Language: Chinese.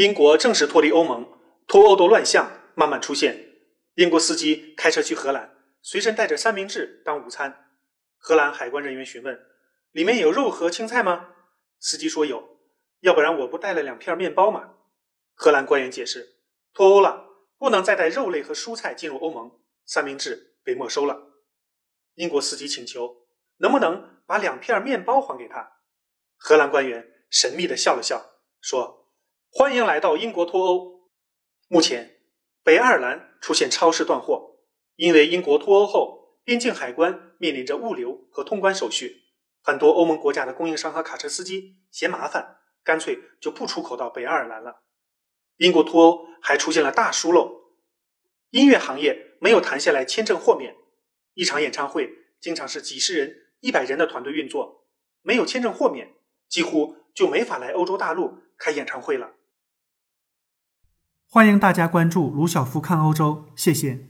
英国正式脱离欧盟，脱欧的乱象慢慢出现。英国司机开车去荷兰，随身带着三明治当午餐。荷兰海关人员询问：“里面有肉和青菜吗？”司机说有。要不然我不带了两片面包吗？荷兰官员解释：“脱欧了，不能再带肉类和蔬菜进入欧盟，三明治被没收了。”英国司机请求：“能不能把两片面包还给他？”荷兰官员神秘地笑了笑，说。欢迎来到英国脱欧。目前，北爱尔兰出现超市断货，因为英国脱欧后，边境海关面临着物流和通关手续，很多欧盟国家的供应商和卡车司机嫌麻烦，干脆就不出口到北爱尔兰了。英国脱欧还出现了大疏漏，音乐行业没有谈下来签证豁免，一场演唱会经常是几十人、一百人的团队运作，没有签证豁免，几乎就没法来欧洲大陆开演唱会了。欢迎大家关注卢晓夫看欧洲，谢谢。